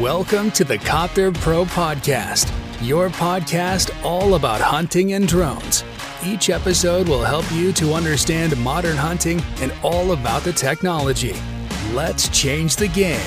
Welcome to the Copter Pro Podcast, your podcast all about hunting and drones. Each episode will help you to understand modern hunting and all about the technology. Let's change the game.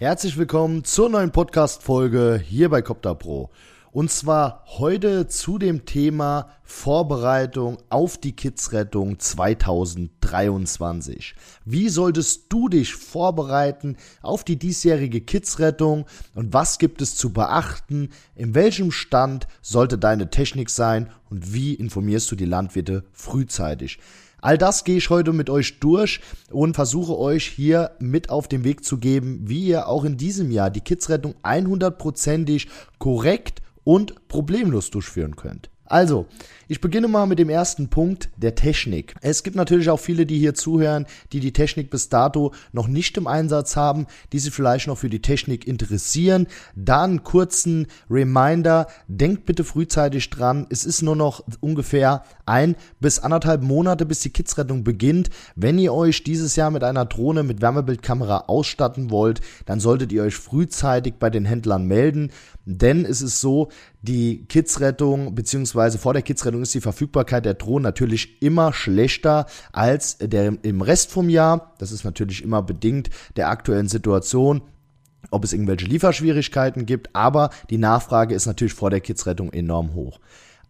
Herzlich willkommen zur neuen Podcast-Folge hier bei Copter Pro. Und zwar heute zu dem Thema Vorbereitung auf die Kidsrettung 2023. Wie solltest du dich vorbereiten auf die diesjährige Kidsrettung und was gibt es zu beachten? In welchem Stand sollte deine Technik sein und wie informierst du die Landwirte frühzeitig? All das gehe ich heute mit euch durch und versuche euch hier mit auf den Weg zu geben, wie ihr auch in diesem Jahr die Kidsrettung 100%ig korrekt und problemlos durchführen könnt. Also, ich beginne mal mit dem ersten Punkt der Technik. Es gibt natürlich auch viele, die hier zuhören, die die Technik bis dato noch nicht im Einsatz haben, die sich vielleicht noch für die Technik interessieren. Dann kurzen Reminder, denkt bitte frühzeitig dran, es ist nur noch ungefähr ein bis anderthalb Monate, bis die Kidsrettung beginnt. Wenn ihr euch dieses Jahr mit einer Drohne mit Wärmebildkamera ausstatten wollt, dann solltet ihr euch frühzeitig bei den Händlern melden. Denn es ist so, die Kidsrettung beziehungsweise vor der Kidsrettung ist die Verfügbarkeit der Drohnen natürlich immer schlechter als der im Rest vom Jahr. Das ist natürlich immer bedingt der aktuellen Situation ob es irgendwelche Lieferschwierigkeiten gibt, aber die Nachfrage ist natürlich vor der Kidsrettung enorm hoch.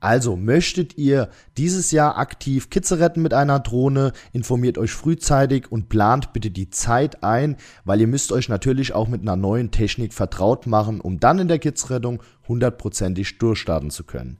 Also möchtet ihr dieses Jahr aktiv Kitze retten mit einer Drohne, informiert euch frühzeitig und plant bitte die Zeit ein, weil ihr müsst euch natürlich auch mit einer neuen Technik vertraut machen, um dann in der Kidsrettung hundertprozentig durchstarten zu können.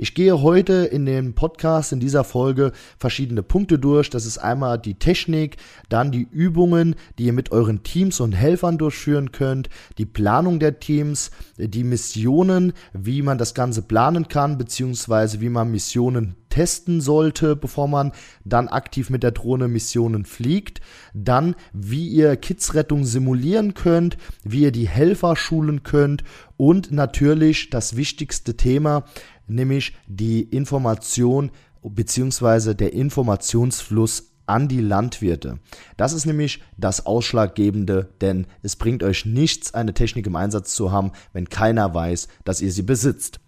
Ich gehe heute in dem Podcast, in dieser Folge, verschiedene Punkte durch. Das ist einmal die Technik, dann die Übungen, die ihr mit euren Teams und Helfern durchführen könnt, die Planung der Teams, die Missionen, wie man das Ganze planen kann, beziehungsweise wie man Missionen testen sollte, bevor man dann aktiv mit der Drohne Missionen fliegt. Dann, wie ihr Kidsrettung simulieren könnt, wie ihr die Helfer schulen könnt und natürlich das wichtigste Thema, nämlich die Information bzw. der Informationsfluss an die Landwirte. Das ist nämlich das Ausschlaggebende, denn es bringt euch nichts, eine Technik im Einsatz zu haben, wenn keiner weiß, dass ihr sie besitzt.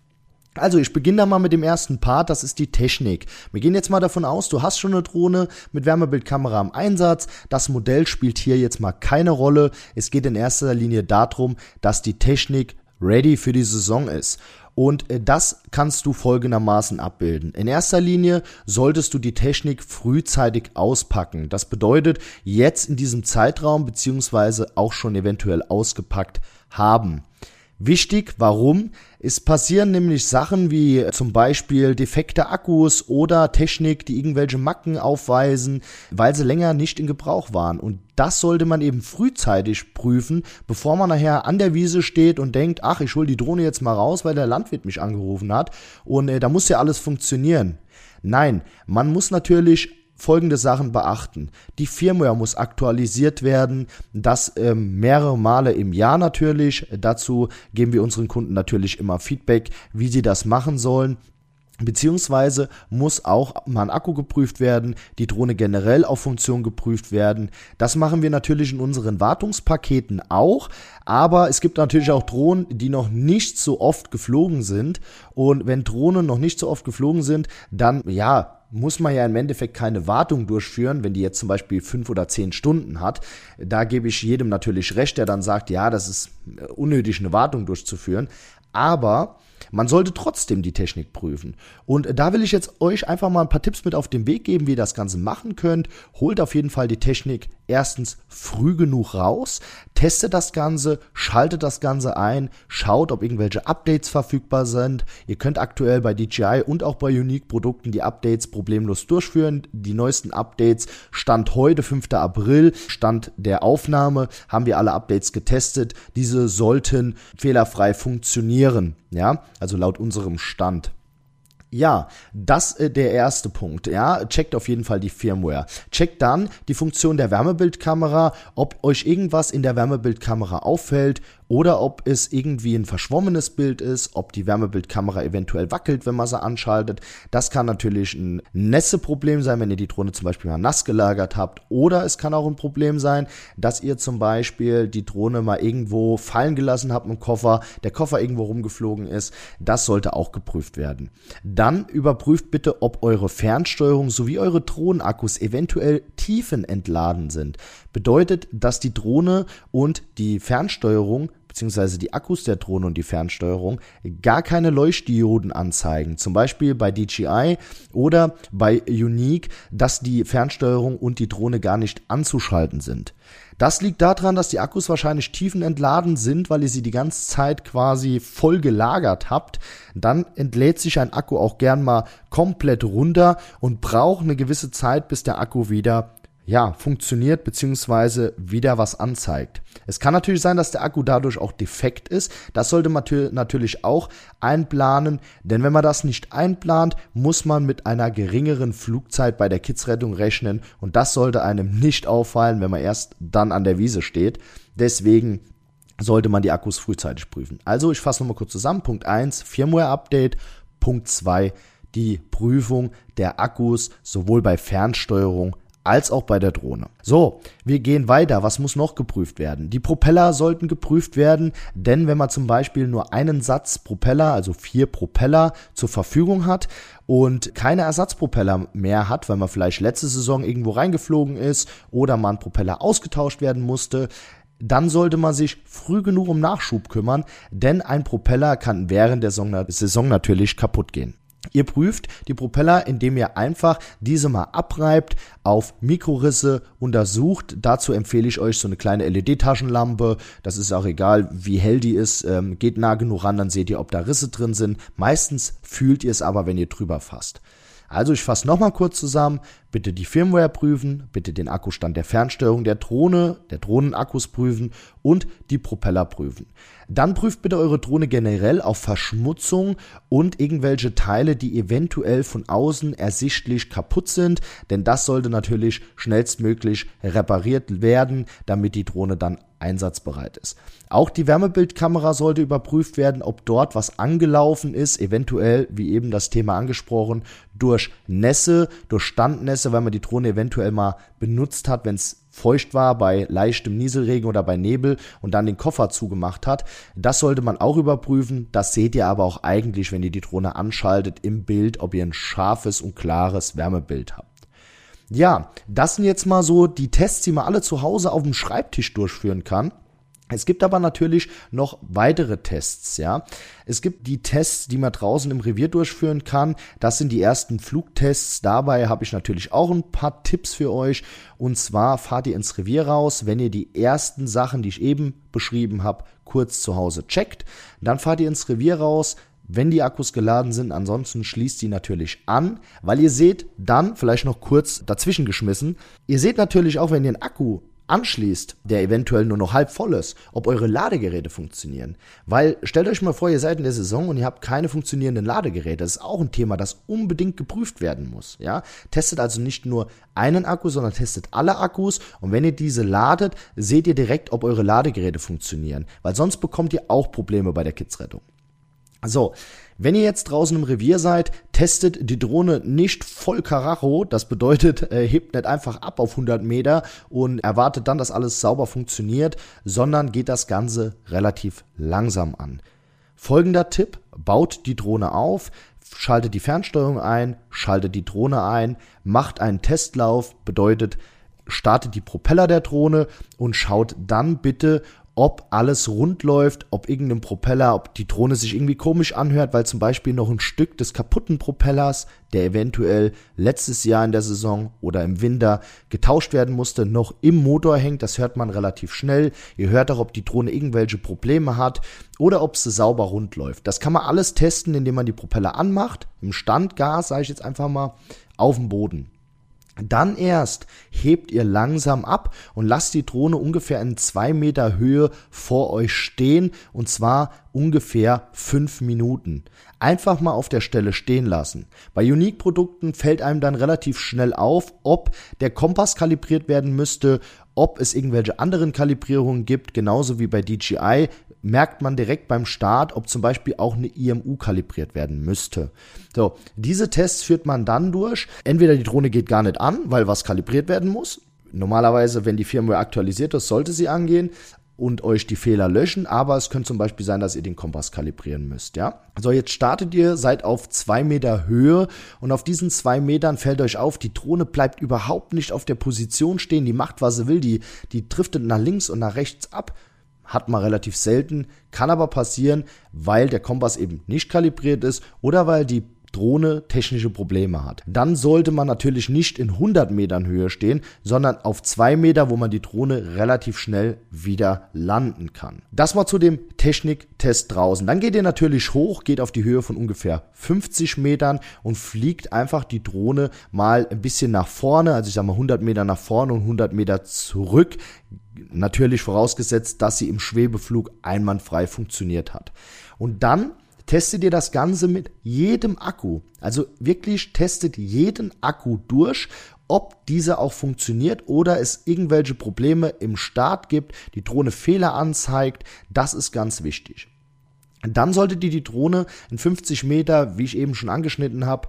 Also, ich beginne da mal mit dem ersten Part, das ist die Technik. Wir gehen jetzt mal davon aus, du hast schon eine Drohne mit Wärmebildkamera im Einsatz. Das Modell spielt hier jetzt mal keine Rolle. Es geht in erster Linie darum, dass die Technik ready für die Saison ist. Und äh, das kannst du folgendermaßen abbilden. In erster Linie solltest du die Technik frühzeitig auspacken. Das bedeutet, jetzt in diesem Zeitraum beziehungsweise auch schon eventuell ausgepackt haben. Wichtig, warum? Es passieren nämlich Sachen wie zum Beispiel defekte Akkus oder Technik, die irgendwelche Macken aufweisen, weil sie länger nicht in Gebrauch waren. Und das sollte man eben frühzeitig prüfen, bevor man nachher an der Wiese steht und denkt, ach, ich hol die Drohne jetzt mal raus, weil der Landwirt mich angerufen hat. Und äh, da muss ja alles funktionieren. Nein, man muss natürlich folgende Sachen beachten. Die Firmware muss aktualisiert werden, das ähm, mehrere Male im Jahr natürlich. Dazu geben wir unseren Kunden natürlich immer Feedback, wie sie das machen sollen. Beziehungsweise muss auch mal ein Akku geprüft werden, die Drohne generell auf Funktion geprüft werden. Das machen wir natürlich in unseren Wartungspaketen auch, aber es gibt natürlich auch Drohnen, die noch nicht so oft geflogen sind. Und wenn Drohnen noch nicht so oft geflogen sind, dann ja, muss man ja im Endeffekt keine Wartung durchführen, wenn die jetzt zum Beispiel fünf oder zehn Stunden hat. Da gebe ich jedem natürlich recht, der dann sagt, ja, das ist unnötig, eine Wartung durchzuführen. Aber man sollte trotzdem die Technik prüfen. Und da will ich jetzt euch einfach mal ein paar Tipps mit auf den Weg geben, wie ihr das Ganze machen könnt. Holt auf jeden Fall die Technik erstens früh genug raus, testet das Ganze, schaltet das Ganze ein, schaut, ob irgendwelche Updates verfügbar sind. Ihr könnt aktuell bei DJI und auch bei Unique Produkten die Updates problemlos durchführen. Die neuesten Updates Stand heute, 5. April, Stand der Aufnahme, haben wir alle Updates getestet. Diese sollten fehlerfrei funktionieren. Ja, also laut unserem Stand. Ja, das äh, der erste Punkt. Ja, checkt auf jeden Fall die Firmware. Checkt dann die Funktion der Wärmebildkamera, ob euch irgendwas in der Wärmebildkamera auffällt oder ob es irgendwie ein verschwommenes Bild ist, ob die Wärmebildkamera eventuell wackelt, wenn man sie anschaltet. Das kann natürlich ein Nässeproblem sein, wenn ihr die Drohne zum Beispiel mal nass gelagert habt. Oder es kann auch ein Problem sein, dass ihr zum Beispiel die Drohne mal irgendwo fallen gelassen habt im Koffer, der Koffer irgendwo rumgeflogen ist. Das sollte auch geprüft werden. Dann überprüft bitte, ob eure Fernsteuerung sowie eure Drohnenakkus eventuell tiefenentladen sind. Bedeutet, dass die Drohne und die Fernsteuerung beziehungsweise die Akkus der Drohne und die Fernsteuerung gar keine Leuchtdioden anzeigen. Zum Beispiel bei DJI oder bei Unique, dass die Fernsteuerung und die Drohne gar nicht anzuschalten sind. Das liegt daran, dass die Akkus wahrscheinlich tiefenentladen sind, weil ihr sie die ganze Zeit quasi voll gelagert habt. Dann entlädt sich ein Akku auch gern mal komplett runter und braucht eine gewisse Zeit, bis der Akku wieder ja, funktioniert beziehungsweise wieder was anzeigt. Es kann natürlich sein, dass der Akku dadurch auch defekt ist. Das sollte man natürlich auch einplanen, denn wenn man das nicht einplant, muss man mit einer geringeren Flugzeit bei der Kidsrettung rechnen und das sollte einem nicht auffallen, wenn man erst dann an der Wiese steht. Deswegen sollte man die Akkus frühzeitig prüfen. Also ich fasse nochmal kurz zusammen. Punkt 1, Firmware-Update. Punkt 2, die Prüfung der Akkus sowohl bei Fernsteuerung als auch bei der Drohne. So, wir gehen weiter. Was muss noch geprüft werden? Die Propeller sollten geprüft werden, denn wenn man zum Beispiel nur einen Satz Propeller, also vier Propeller zur Verfügung hat und keine Ersatzpropeller mehr hat, weil man vielleicht letzte Saison irgendwo reingeflogen ist oder man Propeller ausgetauscht werden musste, dann sollte man sich früh genug um Nachschub kümmern, denn ein Propeller kann während der Saison natürlich kaputt gehen. Ihr prüft die Propeller, indem ihr einfach diese mal abreibt, auf Mikrorisse untersucht. Dazu empfehle ich euch so eine kleine LED-Taschenlampe. Das ist auch egal, wie hell die ist. Ähm, geht nah genug ran, dann seht ihr, ob da Risse drin sind. Meistens fühlt ihr es aber, wenn ihr drüber fasst. Also ich fasse nochmal kurz zusammen. Bitte die Firmware prüfen, bitte den Akkustand der Fernsteuerung der Drohne, der Drohnenakkus prüfen und die Propeller prüfen. Dann prüft bitte eure Drohne generell auf Verschmutzung und irgendwelche Teile, die eventuell von außen ersichtlich kaputt sind, denn das sollte natürlich schnellstmöglich repariert werden, damit die Drohne dann einsatzbereit ist. Auch die Wärmebildkamera sollte überprüft werden, ob dort was angelaufen ist, eventuell, wie eben das Thema angesprochen, durch Nässe, durch Standnässe, weil man die Drohne eventuell mal benutzt hat, wenn es feucht war bei leichtem Nieselregen oder bei Nebel und dann den Koffer zugemacht hat. Das sollte man auch überprüfen. Das seht ihr aber auch eigentlich, wenn ihr die Drohne anschaltet im Bild, ob ihr ein scharfes und klares Wärmebild habt. Ja, das sind jetzt mal so die Tests, die man alle zu Hause auf dem Schreibtisch durchführen kann. Es gibt aber natürlich noch weitere Tests, ja. Es gibt die Tests, die man draußen im Revier durchführen kann. Das sind die ersten Flugtests. Dabei habe ich natürlich auch ein paar Tipps für euch. Und zwar fahrt ihr ins Revier raus, wenn ihr die ersten Sachen, die ich eben beschrieben habe, kurz zu Hause checkt. Dann fahrt ihr ins Revier raus, wenn die Akkus geladen sind. Ansonsten schließt die natürlich an, weil ihr seht dann, vielleicht noch kurz dazwischen geschmissen, ihr seht natürlich auch, wenn ihr einen Akku anschließt, der eventuell nur noch halb voll ist, ob eure Ladegeräte funktionieren. Weil stellt euch mal vor, ihr seid in der Saison und ihr habt keine funktionierenden Ladegeräte. Das ist auch ein Thema, das unbedingt geprüft werden muss. Ja? Testet also nicht nur einen Akku, sondern testet alle Akkus und wenn ihr diese ladet, seht ihr direkt, ob eure Ladegeräte funktionieren. Weil sonst bekommt ihr auch Probleme bei der Kidsrettung. So, wenn ihr jetzt draußen im Revier seid, testet die Drohne nicht voll Karacho. Das bedeutet, äh, hebt nicht einfach ab auf 100 Meter und erwartet dann, dass alles sauber funktioniert, sondern geht das Ganze relativ langsam an. Folgender Tipp, baut die Drohne auf, schaltet die Fernsteuerung ein, schaltet die Drohne ein, macht einen Testlauf, bedeutet, startet die Propeller der Drohne und schaut dann bitte, ob alles rund läuft, ob irgendein Propeller, ob die Drohne sich irgendwie komisch anhört, weil zum Beispiel noch ein Stück des kaputten Propellers, der eventuell letztes Jahr in der Saison oder im Winter getauscht werden musste, noch im Motor hängt. Das hört man relativ schnell. Ihr hört auch, ob die Drohne irgendwelche Probleme hat oder ob sie sauber rund läuft. Das kann man alles testen, indem man die Propeller anmacht, im Standgas, sage ich jetzt einfach mal, auf dem Boden. Dann erst hebt ihr langsam ab und lasst die Drohne ungefähr in zwei Meter Höhe vor euch stehen und zwar ungefähr fünf Minuten. Einfach mal auf der Stelle stehen lassen. Bei Unique-Produkten fällt einem dann relativ schnell auf, ob der Kompass kalibriert werden müsste, ob es irgendwelche anderen Kalibrierungen gibt, genauso wie bei DJI merkt man direkt beim Start, ob zum Beispiel auch eine IMU kalibriert werden müsste. So, diese Tests führt man dann durch. Entweder die Drohne geht gar nicht an, weil was kalibriert werden muss. Normalerweise, wenn die Firmware aktualisiert ist, sollte sie angehen und euch die Fehler löschen, aber es könnte zum Beispiel sein, dass ihr den Kompass kalibrieren müsst, ja. So, jetzt startet ihr, seid auf zwei Meter Höhe und auf diesen zwei Metern fällt euch auf, die Drohne bleibt überhaupt nicht auf der Position stehen, die macht, was sie will, die, die driftet nach links und nach rechts ab hat man relativ selten, kann aber passieren, weil der Kompass eben nicht kalibriert ist oder weil die Drohne technische Probleme hat. Dann sollte man natürlich nicht in 100 Metern Höhe stehen, sondern auf 2 Meter, wo man die Drohne relativ schnell wieder landen kann. Das mal zu dem Techniktest draußen. Dann geht ihr natürlich hoch, geht auf die Höhe von ungefähr 50 Metern und fliegt einfach die Drohne mal ein bisschen nach vorne, also ich sag mal 100 Meter nach vorne und 100 Meter zurück. Natürlich vorausgesetzt, dass sie im Schwebeflug einwandfrei funktioniert hat. Und dann testet ihr das Ganze mit jedem Akku. Also wirklich testet jeden Akku durch, ob dieser auch funktioniert oder es irgendwelche Probleme im Start gibt, die Drohne Fehler anzeigt. Das ist ganz wichtig. Dann solltet ihr die Drohne in 50 Meter, wie ich eben schon angeschnitten habe,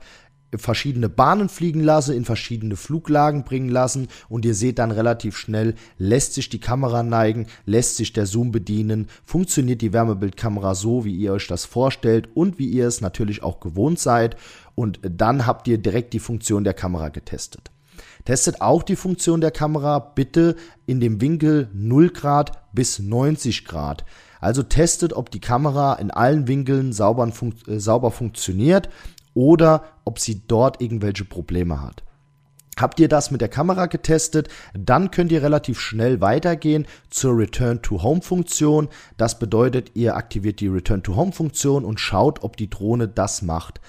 verschiedene Bahnen fliegen lasse, in verschiedene Fluglagen bringen lassen und ihr seht dann relativ schnell, lässt sich die Kamera neigen, lässt sich der Zoom bedienen, funktioniert die Wärmebildkamera so, wie ihr euch das vorstellt und wie ihr es natürlich auch gewohnt seid und dann habt ihr direkt die Funktion der Kamera getestet. Testet auch die Funktion der Kamera bitte in dem Winkel 0 Grad bis 90 Grad. Also testet, ob die Kamera in allen Winkeln sauber, fun äh, sauber funktioniert oder ob sie dort irgendwelche Probleme hat. Habt ihr das mit der Kamera getestet, dann könnt ihr relativ schnell weitergehen zur Return to Home Funktion. Das bedeutet, ihr aktiviert die Return to Home Funktion und schaut, ob die Drohne das macht.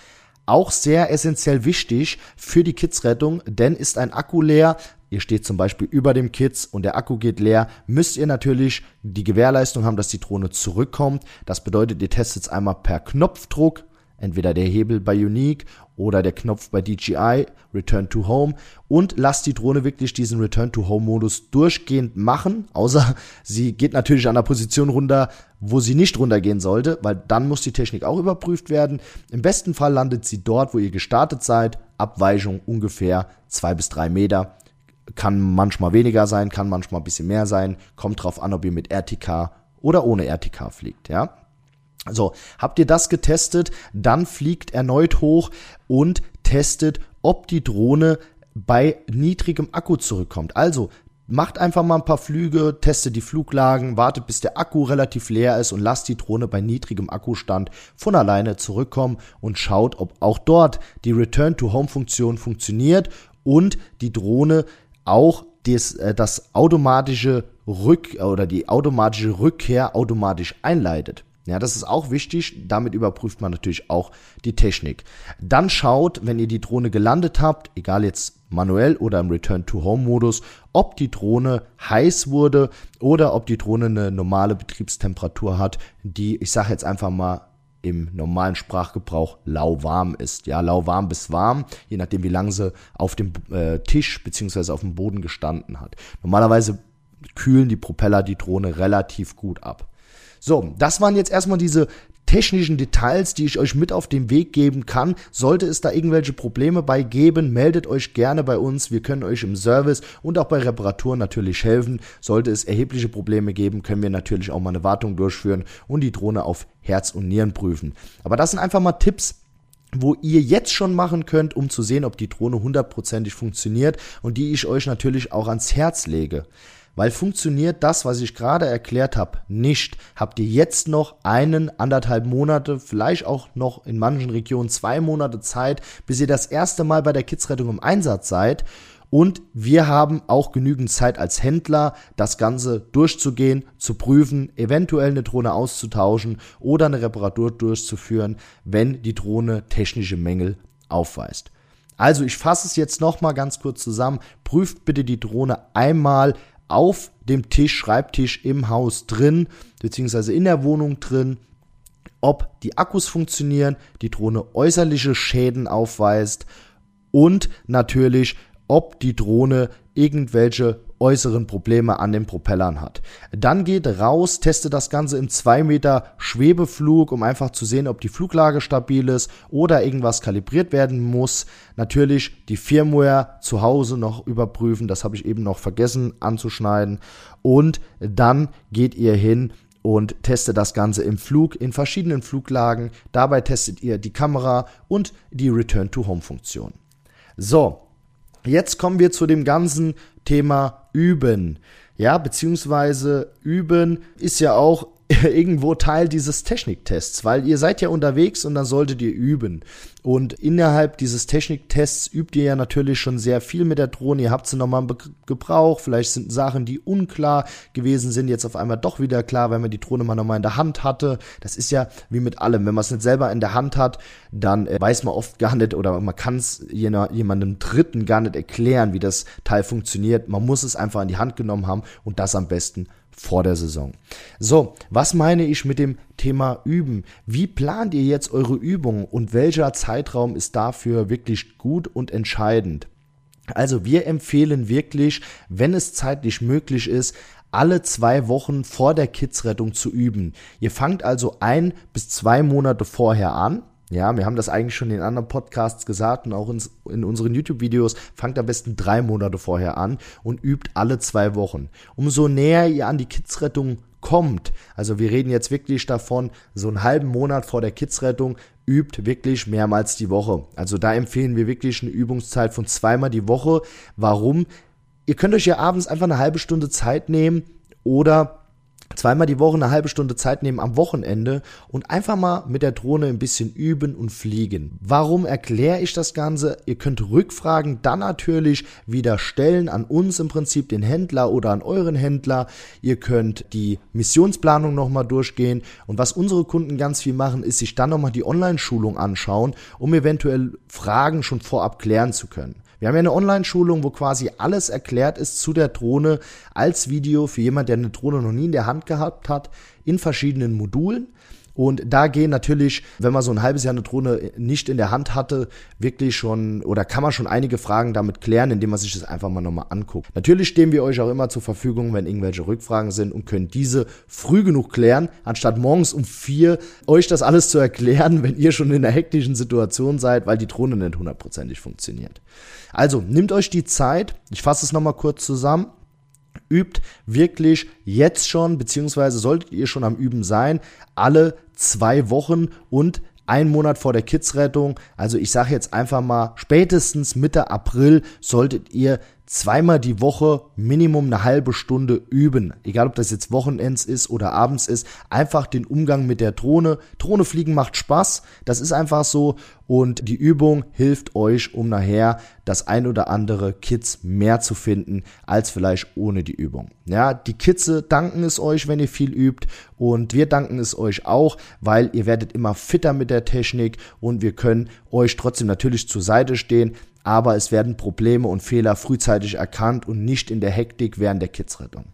Auch sehr essentiell wichtig für die Kidsrettung, denn ist ein Akku leer, ihr steht zum Beispiel über dem Kids und der Akku geht leer, müsst ihr natürlich die Gewährleistung haben, dass die Drohne zurückkommt. Das bedeutet, ihr testet es einmal per Knopfdruck entweder der Hebel bei Unique oder der Knopf bei DJI, Return to Home und lasst die Drohne wirklich diesen Return to Home Modus durchgehend machen, außer sie geht natürlich an der Position runter, wo sie nicht runtergehen sollte, weil dann muss die Technik auch überprüft werden. Im besten Fall landet sie dort, wo ihr gestartet seid, Abweichung ungefähr zwei bis drei Meter. Kann manchmal weniger sein, kann manchmal ein bisschen mehr sein, kommt drauf an, ob ihr mit RTK oder ohne RTK fliegt, ja. So, habt ihr das getestet? Dann fliegt erneut hoch und testet, ob die Drohne bei niedrigem Akku zurückkommt. Also macht einfach mal ein paar Flüge, testet die Fluglagen, wartet bis der Akku relativ leer ist und lasst die Drohne bei niedrigem Akkustand von alleine zurückkommen und schaut, ob auch dort die Return-to-Home-Funktion funktioniert und die Drohne auch das, äh, das automatische Rück oder die automatische Rückkehr automatisch einleitet. Ja, das ist auch wichtig. Damit überprüft man natürlich auch die Technik. Dann schaut, wenn ihr die Drohne gelandet habt, egal jetzt manuell oder im Return-to-Home-Modus, ob die Drohne heiß wurde oder ob die Drohne eine normale Betriebstemperatur hat, die, ich sage jetzt einfach mal, im normalen Sprachgebrauch lauwarm ist. Ja, lauwarm bis warm, je nachdem, wie lange sie auf dem äh, Tisch beziehungsweise auf dem Boden gestanden hat. Normalerweise kühlen die Propeller die Drohne relativ gut ab. So, das waren jetzt erstmal diese technischen Details, die ich euch mit auf den Weg geben kann. Sollte es da irgendwelche Probleme bei geben, meldet euch gerne bei uns. Wir können euch im Service und auch bei Reparaturen natürlich helfen. Sollte es erhebliche Probleme geben, können wir natürlich auch mal eine Wartung durchführen und die Drohne auf Herz und Nieren prüfen. Aber das sind einfach mal Tipps, wo ihr jetzt schon machen könnt, um zu sehen, ob die Drohne hundertprozentig funktioniert und die ich euch natürlich auch ans Herz lege. Weil funktioniert das, was ich gerade erklärt habe, nicht, habt ihr jetzt noch einen, anderthalb Monate, vielleicht auch noch in manchen Regionen zwei Monate Zeit, bis ihr das erste Mal bei der Kidsrettung im Einsatz seid. Und wir haben auch genügend Zeit als Händler, das Ganze durchzugehen, zu prüfen, eventuell eine Drohne auszutauschen oder eine Reparatur durchzuführen, wenn die Drohne technische Mängel aufweist. Also ich fasse es jetzt nochmal ganz kurz zusammen. Prüft bitte die Drohne einmal auf dem Tisch, Schreibtisch im Haus drin, beziehungsweise in der Wohnung drin, ob die Akkus funktionieren, die Drohne äußerliche Schäden aufweist und natürlich, ob die Drohne irgendwelche äußeren Probleme an den Propellern hat. Dann geht raus, testet das Ganze im 2 Meter Schwebeflug, um einfach zu sehen, ob die Fluglage stabil ist oder irgendwas kalibriert werden muss. Natürlich die Firmware zu Hause noch überprüfen, das habe ich eben noch vergessen anzuschneiden. Und dann geht ihr hin und testet das Ganze im Flug in verschiedenen Fluglagen. Dabei testet ihr die Kamera und die Return-to-Home-Funktion. So, jetzt kommen wir zu dem ganzen Thema Üben. Ja, beziehungsweise Üben ist ja auch irgendwo Teil dieses Techniktests, weil ihr seid ja unterwegs und dann solltet ihr üben. Und innerhalb dieses Techniktests übt ihr ja natürlich schon sehr viel mit der Drohne. Ihr habt sie nochmal im Gebrauch. Vielleicht sind Sachen, die unklar gewesen sind, jetzt auf einmal doch wieder klar, weil man die Drohne mal nochmal in der Hand hatte. Das ist ja wie mit allem. Wenn man es nicht selber in der Hand hat, dann äh, weiß man oft gar nicht oder man kann es jemandem Dritten gar nicht erklären, wie das Teil funktioniert. Man muss es einfach in die Hand genommen haben und das am besten vor der Saison. So, was meine ich mit dem Thema Üben? Wie plant ihr jetzt eure Übungen und welcher Zeitraum ist dafür wirklich gut und entscheidend? Also wir empfehlen wirklich, wenn es zeitlich möglich ist, alle zwei Wochen vor der Kidsrettung zu üben. Ihr fangt also ein bis zwei Monate vorher an ja, wir haben das eigentlich schon in anderen Podcasts gesagt und auch in, in unseren YouTube-Videos. Fangt am besten drei Monate vorher an und übt alle zwei Wochen. Umso näher ihr an die Kidsrettung kommt, also wir reden jetzt wirklich davon, so einen halben Monat vor der Kidsrettung, übt wirklich mehrmals die Woche. Also da empfehlen wir wirklich eine Übungszeit von zweimal die Woche. Warum? Ihr könnt euch ja abends einfach eine halbe Stunde Zeit nehmen oder zweimal die Woche eine halbe Stunde Zeit nehmen am Wochenende und einfach mal mit der Drohne ein bisschen üben und fliegen. Warum erkläre ich das Ganze? Ihr könnt Rückfragen dann natürlich wieder stellen an uns im Prinzip, den Händler oder an euren Händler. Ihr könnt die Missionsplanung nochmal durchgehen und was unsere Kunden ganz viel machen, ist sich dann nochmal die Online-Schulung anschauen, um eventuell Fragen schon vorab klären zu können. Wir haben ja eine Online-Schulung, wo quasi alles erklärt ist zu der Drohne als Video für jemand, der eine Drohne noch nie in der Hand gehabt hat, in verschiedenen Modulen. Und da gehen natürlich, wenn man so ein halbes Jahr eine Drohne nicht in der Hand hatte, wirklich schon oder kann man schon einige Fragen damit klären, indem man sich das einfach mal nochmal anguckt. Natürlich stehen wir euch auch immer zur Verfügung, wenn irgendwelche Rückfragen sind und können diese früh genug klären, anstatt morgens um vier euch das alles zu erklären, wenn ihr schon in einer hektischen Situation seid, weil die Drohne nicht hundertprozentig funktioniert. Also nehmt euch die Zeit, ich fasse es nochmal kurz zusammen übt wirklich jetzt schon, beziehungsweise solltet ihr schon am Üben sein, alle zwei Wochen und ein Monat vor der Kidsrettung. Also ich sage jetzt einfach mal, spätestens Mitte April solltet ihr zweimal die Woche Minimum eine halbe Stunde üben. Egal ob das jetzt Wochenends ist oder abends ist. Einfach den Umgang mit der Drohne. Drohne fliegen macht Spaß. Das ist einfach so. Und die Übung hilft euch, um nachher das ein oder andere Kids mehr zu finden, als vielleicht ohne die Übung. Ja, die Kids danken es euch, wenn ihr viel übt. Und wir danken es euch auch, weil ihr werdet immer fitter mit der Technik und wir können euch trotzdem natürlich zur Seite stehen aber es werden Probleme und Fehler frühzeitig erkannt und nicht in der Hektik während der Kidsrettung.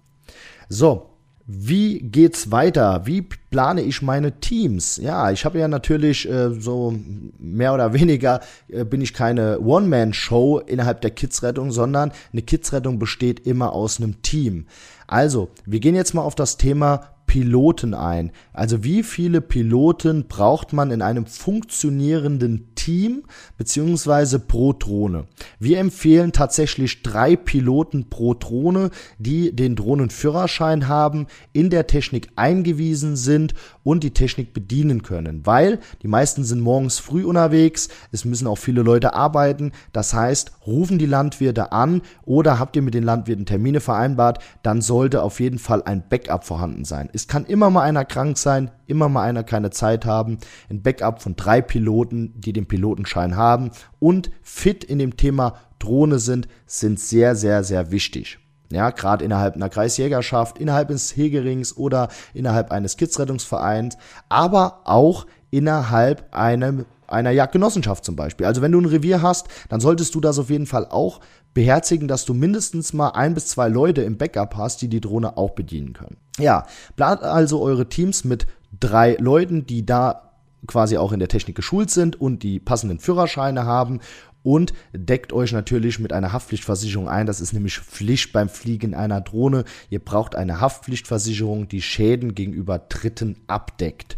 So, wie geht's weiter? Wie plane ich meine Teams? Ja, ich habe ja natürlich äh, so mehr oder weniger äh, bin ich keine One-Man-Show innerhalb der Kidsrettung, sondern eine Kidsrettung besteht immer aus einem Team. Also, wir gehen jetzt mal auf das Thema Piloten ein. Also wie viele Piloten braucht man in einem funktionierenden Team beziehungsweise pro Drohne? Wir empfehlen tatsächlich drei Piloten pro Drohne, die den Drohnenführerschein haben, in der Technik eingewiesen sind und die Technik bedienen können, weil die meisten sind morgens früh unterwegs, es müssen auch viele Leute arbeiten, das heißt, rufen die Landwirte an oder habt ihr mit den Landwirten Termine vereinbart, dann sollte auf jeden Fall ein Backup vorhanden sein. Es kann immer mal einer krank sein, immer mal einer keine Zeit haben. Ein Backup von drei Piloten, die den Pilotenschein haben und fit in dem Thema Drohne sind, sind sehr, sehr, sehr wichtig. Ja, gerade innerhalb einer Kreisjägerschaft, innerhalb eines Hegerings oder innerhalb eines Kidsrettungsvereins, aber auch innerhalb einem einer Jagdgenossenschaft zum Beispiel. Also wenn du ein Revier hast, dann solltest du das auf jeden Fall auch beherzigen, dass du mindestens mal ein bis zwei Leute im Backup hast, die die Drohne auch bedienen können. Ja, plant also eure Teams mit drei Leuten, die da quasi auch in der Technik geschult sind und die passenden Führerscheine haben und deckt euch natürlich mit einer Haftpflichtversicherung ein. Das ist nämlich Pflicht beim Fliegen einer Drohne. Ihr braucht eine Haftpflichtversicherung, die Schäden gegenüber Dritten abdeckt.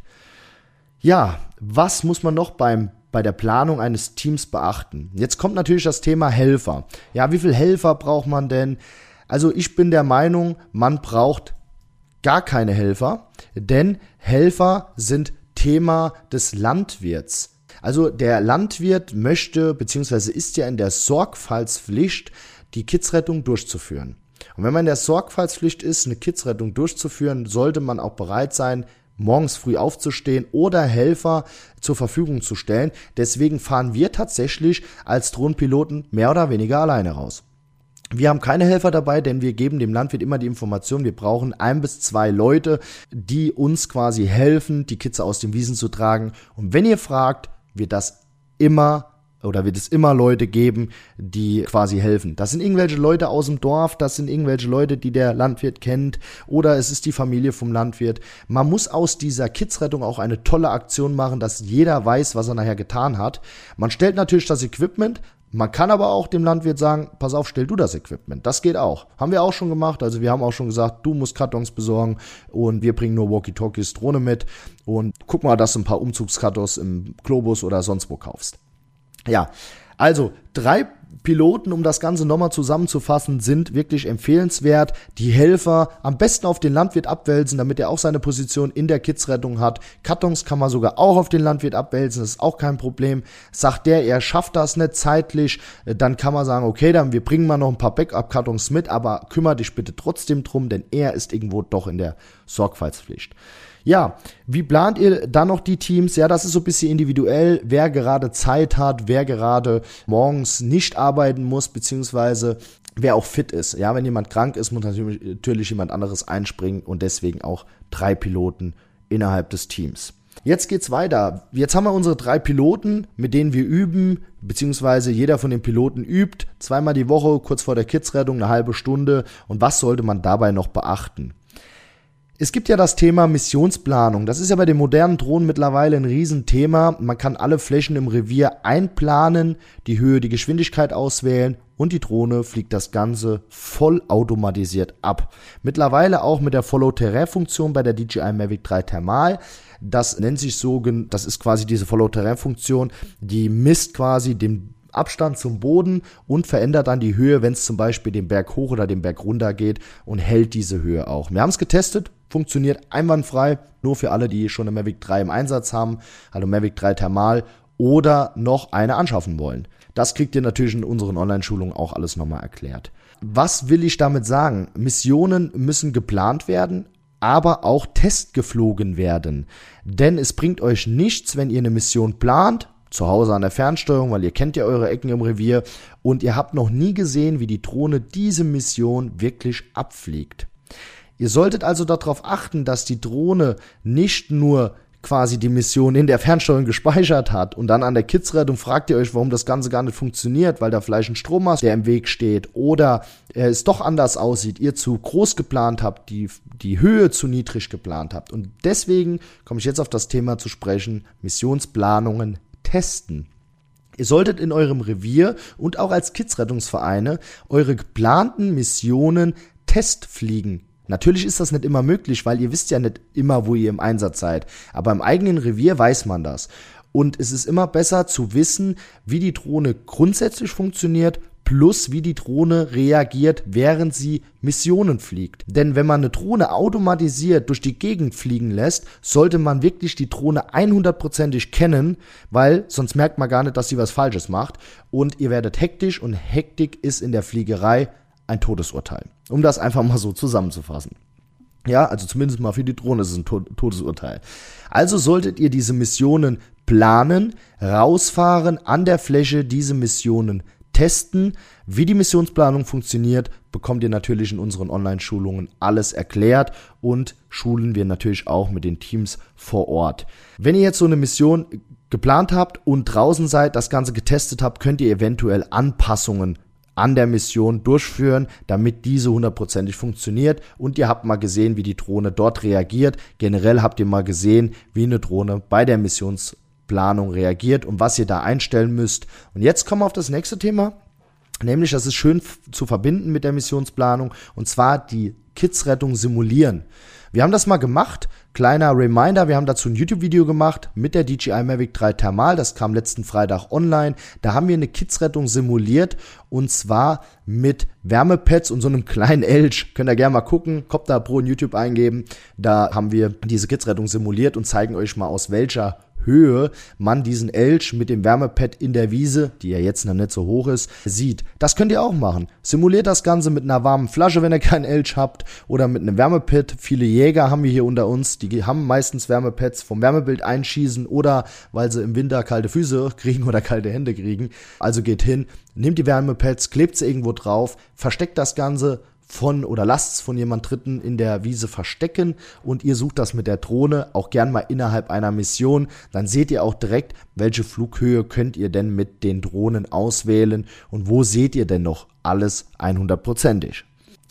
Ja, was muss man noch beim bei der Planung eines Teams beachten? Jetzt kommt natürlich das Thema Helfer. Ja, wie viel Helfer braucht man denn? Also ich bin der Meinung, man braucht gar keine Helfer, denn Helfer sind Thema des Landwirts. Also der Landwirt möchte bzw. ist ja in der Sorgfaltspflicht, die Kidsrettung durchzuführen. Und wenn man in der Sorgfaltspflicht ist, eine Kidsrettung durchzuführen, sollte man auch bereit sein, morgens früh aufzustehen oder Helfer zur Verfügung zu stellen. Deswegen fahren wir tatsächlich als Drohnenpiloten mehr oder weniger alleine raus. Wir haben keine Helfer dabei, denn wir geben dem Landwirt immer die Information, wir brauchen ein bis zwei Leute, die uns quasi helfen, die Kitze aus den Wiesen zu tragen. Und wenn ihr fragt, wird das immer oder wird es immer Leute geben, die quasi helfen. Das sind irgendwelche Leute aus dem Dorf, das sind irgendwelche Leute, die der Landwirt kennt oder es ist die Familie vom Landwirt. Man muss aus dieser Kidsrettung auch eine tolle Aktion machen, dass jeder weiß, was er nachher getan hat. Man stellt natürlich das Equipment, man kann aber auch dem Landwirt sagen, pass auf, stell du das Equipment. Das geht auch. Haben wir auch schon gemacht. Also wir haben auch schon gesagt, du musst Kartons besorgen und wir bringen nur Walkie-Talkies, Drohne mit und guck mal, dass du ein paar Umzugskartons im Globus oder sonst wo kaufst. Ja, also drei Piloten, um das Ganze nochmal zusammenzufassen, sind wirklich empfehlenswert. Die Helfer am besten auf den Landwirt abwälzen, damit er auch seine Position in der Kidsrettung hat. Kartons kann man sogar auch auf den Landwirt abwälzen, das ist auch kein Problem. Sagt der, er schafft das nicht zeitlich, äh, dann kann man sagen, okay, dann wir bringen mal noch ein paar Backup-Kartons mit, aber kümmere dich bitte trotzdem drum, denn er ist irgendwo doch in der Sorgfaltspflicht. Ja, wie plant ihr dann noch die Teams? Ja, das ist so ein bisschen individuell, wer gerade Zeit hat, wer gerade morgens nicht arbeiten muss, beziehungsweise wer auch fit ist. Ja, wenn jemand krank ist, muss natürlich, natürlich jemand anderes einspringen und deswegen auch drei Piloten innerhalb des Teams. Jetzt geht's weiter. Jetzt haben wir unsere drei Piloten, mit denen wir üben, beziehungsweise jeder von den Piloten übt, zweimal die Woche, kurz vor der Kidsrettung, eine halbe Stunde. Und was sollte man dabei noch beachten? Es gibt ja das Thema Missionsplanung. Das ist ja bei den modernen Drohnen mittlerweile ein Riesenthema. Man kann alle Flächen im Revier einplanen, die Höhe, die Geschwindigkeit auswählen und die Drohne fliegt das Ganze vollautomatisiert ab. Mittlerweile auch mit der Follow-Terrain-Funktion bei der DJI Mavic 3 Thermal. Das nennt sich so, das ist quasi diese Follow-Terrain-Funktion, die misst quasi den Abstand zum Boden und verändert dann die Höhe, wenn es zum Beispiel den Berg hoch oder den Berg runter geht und hält diese Höhe auch. Wir haben es getestet, funktioniert einwandfrei, nur für alle, die schon eine Mavic 3 im Einsatz haben, also Mavic 3 Thermal oder noch eine anschaffen wollen. Das kriegt ihr natürlich in unseren Online-Schulungen auch alles nochmal erklärt. Was will ich damit sagen? Missionen müssen geplant werden, aber auch testgeflogen werden. Denn es bringt euch nichts, wenn ihr eine Mission plant, zu Hause an der Fernsteuerung, weil ihr kennt ja eure Ecken im Revier und ihr habt noch nie gesehen, wie die Drohne diese Mission wirklich abfliegt. Ihr solltet also darauf achten, dass die Drohne nicht nur quasi die Mission in der Fernsteuerung gespeichert hat und dann an der Kidsrettung fragt ihr euch, warum das Ganze gar nicht funktioniert, weil da vielleicht ein Strommast, der im Weg steht oder es doch anders aussieht, ihr zu groß geplant habt, die, die Höhe zu niedrig geplant habt. Und deswegen komme ich jetzt auf das Thema zu sprechen, Missionsplanungen testen. Ihr solltet in eurem Revier und auch als Kidsrettungsvereine eure geplanten Missionen testfliegen. Natürlich ist das nicht immer möglich, weil ihr wisst ja nicht immer, wo ihr im Einsatz seid. Aber im eigenen Revier weiß man das. Und es ist immer besser zu wissen, wie die Drohne grundsätzlich funktioniert plus wie die Drohne reagiert, während sie Missionen fliegt. Denn wenn man eine Drohne automatisiert durch die Gegend fliegen lässt, sollte man wirklich die Drohne 100%ig kennen, weil sonst merkt man gar nicht, dass sie was Falsches macht und ihr werdet hektisch und Hektik ist in der Fliegerei ein Todesurteil. Um das einfach mal so zusammenzufassen. Ja, also zumindest mal für die Drohne ist es ein Todesurteil. Also solltet ihr diese Missionen planen, rausfahren, an der Fläche diese Missionen testen. Wie die Missionsplanung funktioniert, bekommt ihr natürlich in unseren Online-Schulungen alles erklärt und schulen wir natürlich auch mit den Teams vor Ort. Wenn ihr jetzt so eine Mission geplant habt und draußen seid, das Ganze getestet habt, könnt ihr eventuell Anpassungen an der Mission durchführen, damit diese hundertprozentig funktioniert. Und ihr habt mal gesehen, wie die Drohne dort reagiert. Generell habt ihr mal gesehen, wie eine Drohne bei der Missions Planung reagiert und was ihr da einstellen müsst. Und jetzt kommen wir auf das nächste Thema. Nämlich, das ist schön zu verbinden mit der Missionsplanung, und zwar die Kidsrettung simulieren. Wir haben das mal gemacht. Kleiner Reminder, wir haben dazu ein YouTube-Video gemacht mit der DJI Mavic 3 Thermal. Das kam letzten Freitag online. Da haben wir eine Kidsrettung simuliert und zwar mit Wärmepads und so einem kleinen Elch. Könnt ihr gerne mal gucken. Copter Pro in YouTube eingeben. Da haben wir diese Kidsrettung simuliert und zeigen euch mal aus welcher Höhe man diesen Elch mit dem Wärmepad in der Wiese, die ja jetzt noch nicht so hoch ist, sieht. Das könnt ihr auch machen. Simuliert das Ganze mit einer warmen Flasche, wenn ihr keinen Elch habt, oder mit einem Wärmepad. Viele Jäger haben wir hier unter uns, die haben meistens Wärmepads vom Wärmebild einschießen oder weil sie im Winter kalte Füße kriegen oder kalte Hände kriegen. Also geht hin, nehmt die Wärmepads, klebt sie irgendwo drauf, versteckt das Ganze, von oder lasst es von jemand Dritten in der Wiese verstecken und ihr sucht das mit der Drohne auch gern mal innerhalb einer Mission. Dann seht ihr auch direkt, welche Flughöhe könnt ihr denn mit den Drohnen auswählen und wo seht ihr denn noch alles 100%ig.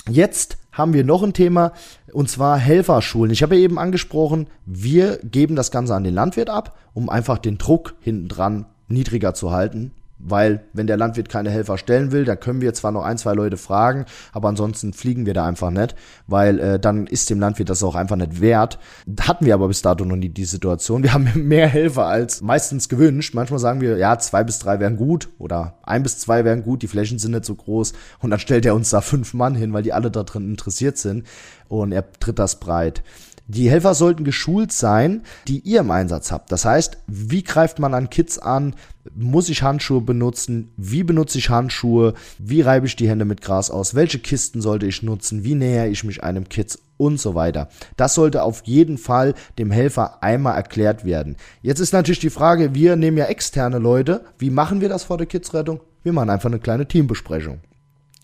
Jetzt haben wir noch ein Thema und zwar Helferschulen. Ich habe ja eben angesprochen, wir geben das Ganze an den Landwirt ab, um einfach den Druck hinten dran niedriger zu halten. Weil, wenn der Landwirt keine Helfer stellen will, dann können wir zwar noch ein, zwei Leute fragen, aber ansonsten fliegen wir da einfach nicht, weil äh, dann ist dem Landwirt das auch einfach nicht wert. Hatten wir aber bis dato noch nie die Situation. Wir haben mehr Helfer als meistens gewünscht. Manchmal sagen wir, ja, zwei bis drei wären gut oder ein bis zwei wären gut, die Flächen sind nicht so groß und dann stellt er uns da fünf Mann hin, weil die alle da drin interessiert sind und er tritt das breit. Die Helfer sollten geschult sein, die ihr im Einsatz habt. Das heißt, wie greift man an Kids an? Muss ich Handschuhe benutzen? Wie benutze ich Handschuhe? Wie reibe ich die Hände mit Gras aus? Welche Kisten sollte ich nutzen? Wie näher ich mich einem Kids? Und so weiter. Das sollte auf jeden Fall dem Helfer einmal erklärt werden. Jetzt ist natürlich die Frage, wir nehmen ja externe Leute. Wie machen wir das vor der Kidsrettung? Wir machen einfach eine kleine Teambesprechung.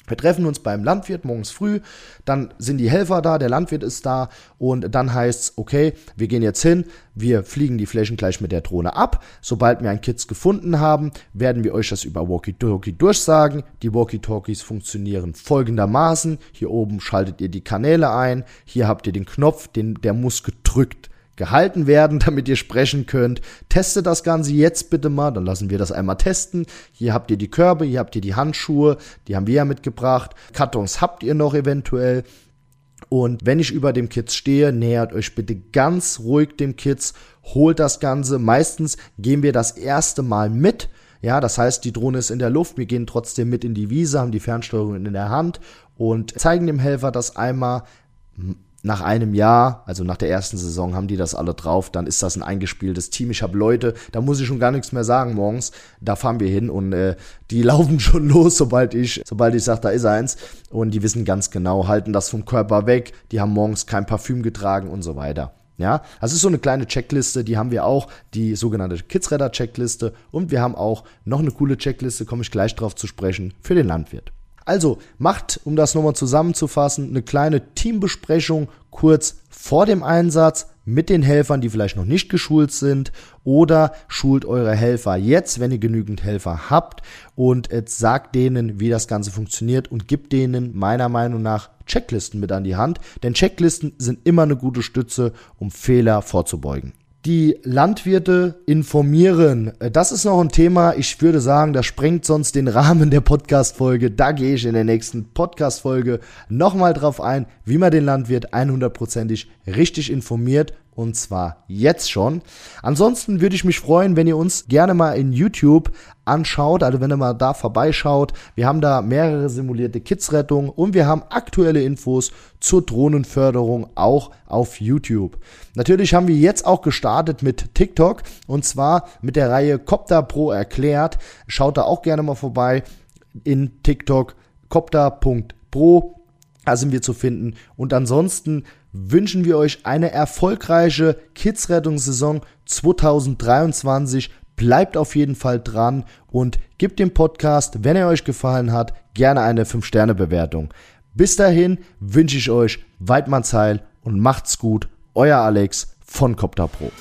Wir treffen uns beim Landwirt morgens früh, dann sind die Helfer da, der Landwirt ist da und dann heißt's, okay, wir gehen jetzt hin, wir fliegen die Flächen gleich mit der Drohne ab. Sobald wir ein Kids gefunden haben, werden wir euch das über Walkie-Talkie durchsagen. Die Walkie-Talkies funktionieren folgendermaßen. Hier oben schaltet ihr die Kanäle ein, hier habt ihr den Knopf, den, der muss gedrückt gehalten werden, damit ihr sprechen könnt. Testet das Ganze jetzt bitte mal, dann lassen wir das einmal testen. Hier habt ihr die Körbe, hier habt ihr die Handschuhe, die haben wir ja mitgebracht. Kartons habt ihr noch eventuell. Und wenn ich über dem Kids stehe, nähert euch bitte ganz ruhig dem Kids, holt das Ganze. Meistens gehen wir das erste Mal mit. Ja, das heißt, die Drohne ist in der Luft, wir gehen trotzdem mit in die Wiese, haben die Fernsteuerung in der Hand und zeigen dem Helfer das einmal nach einem Jahr, also nach der ersten Saison, haben die das alle drauf. Dann ist das ein eingespieltes Team. Ich habe Leute, da muss ich schon gar nichts mehr sagen morgens. Da fahren wir hin und äh, die laufen schon los, sobald ich, sobald ich sage, da ist eins. Und die wissen ganz genau, halten das vom Körper weg. Die haben morgens kein Parfüm getragen und so weiter. Ja, das ist so eine kleine Checkliste, die haben wir auch, die sogenannte Kidsredder-Checkliste. Und wir haben auch noch eine coole Checkliste, komme ich gleich drauf zu sprechen, für den Landwirt. Also macht, um das nochmal zusammenzufassen, eine kleine Teambesprechung kurz vor dem Einsatz mit den Helfern, die vielleicht noch nicht geschult sind. Oder schult eure Helfer jetzt, wenn ihr genügend Helfer habt. Und sagt denen, wie das Ganze funktioniert und gibt denen meiner Meinung nach Checklisten mit an die Hand, denn Checklisten sind immer eine gute Stütze, um Fehler vorzubeugen die Landwirte informieren. Äh, das ist noch ein Thema. Ich würde sagen, das sprengt sonst den Rahmen der Podcast-Folge. Da gehe ich in der nächsten Podcast-Folge nochmal drauf ein, wie man den Landwirt 100%ig richtig informiert und zwar jetzt schon. Ansonsten würde ich mich freuen, wenn ihr uns gerne mal in YouTube anschaut, also wenn ihr mal da vorbeischaut. Wir haben da mehrere simulierte Kidsrettungen und wir haben aktuelle Infos zur Drohnenförderung auch auf YouTube. Natürlich haben wir jetzt auch gestartet mit TikTok und zwar mit der Reihe Copter Pro erklärt. Schaut da auch gerne mal vorbei in TikTok copter.pro. Da sind wir zu finden. Und ansonsten wünschen wir euch eine erfolgreiche Kids-Rettungssaison 2023. Bleibt auf jeden Fall dran und gebt dem Podcast, wenn er euch gefallen hat, gerne eine 5-Sterne-Bewertung. Bis dahin wünsche ich euch Weidmannsheil und macht's gut. Euer Alex von Copter Pro.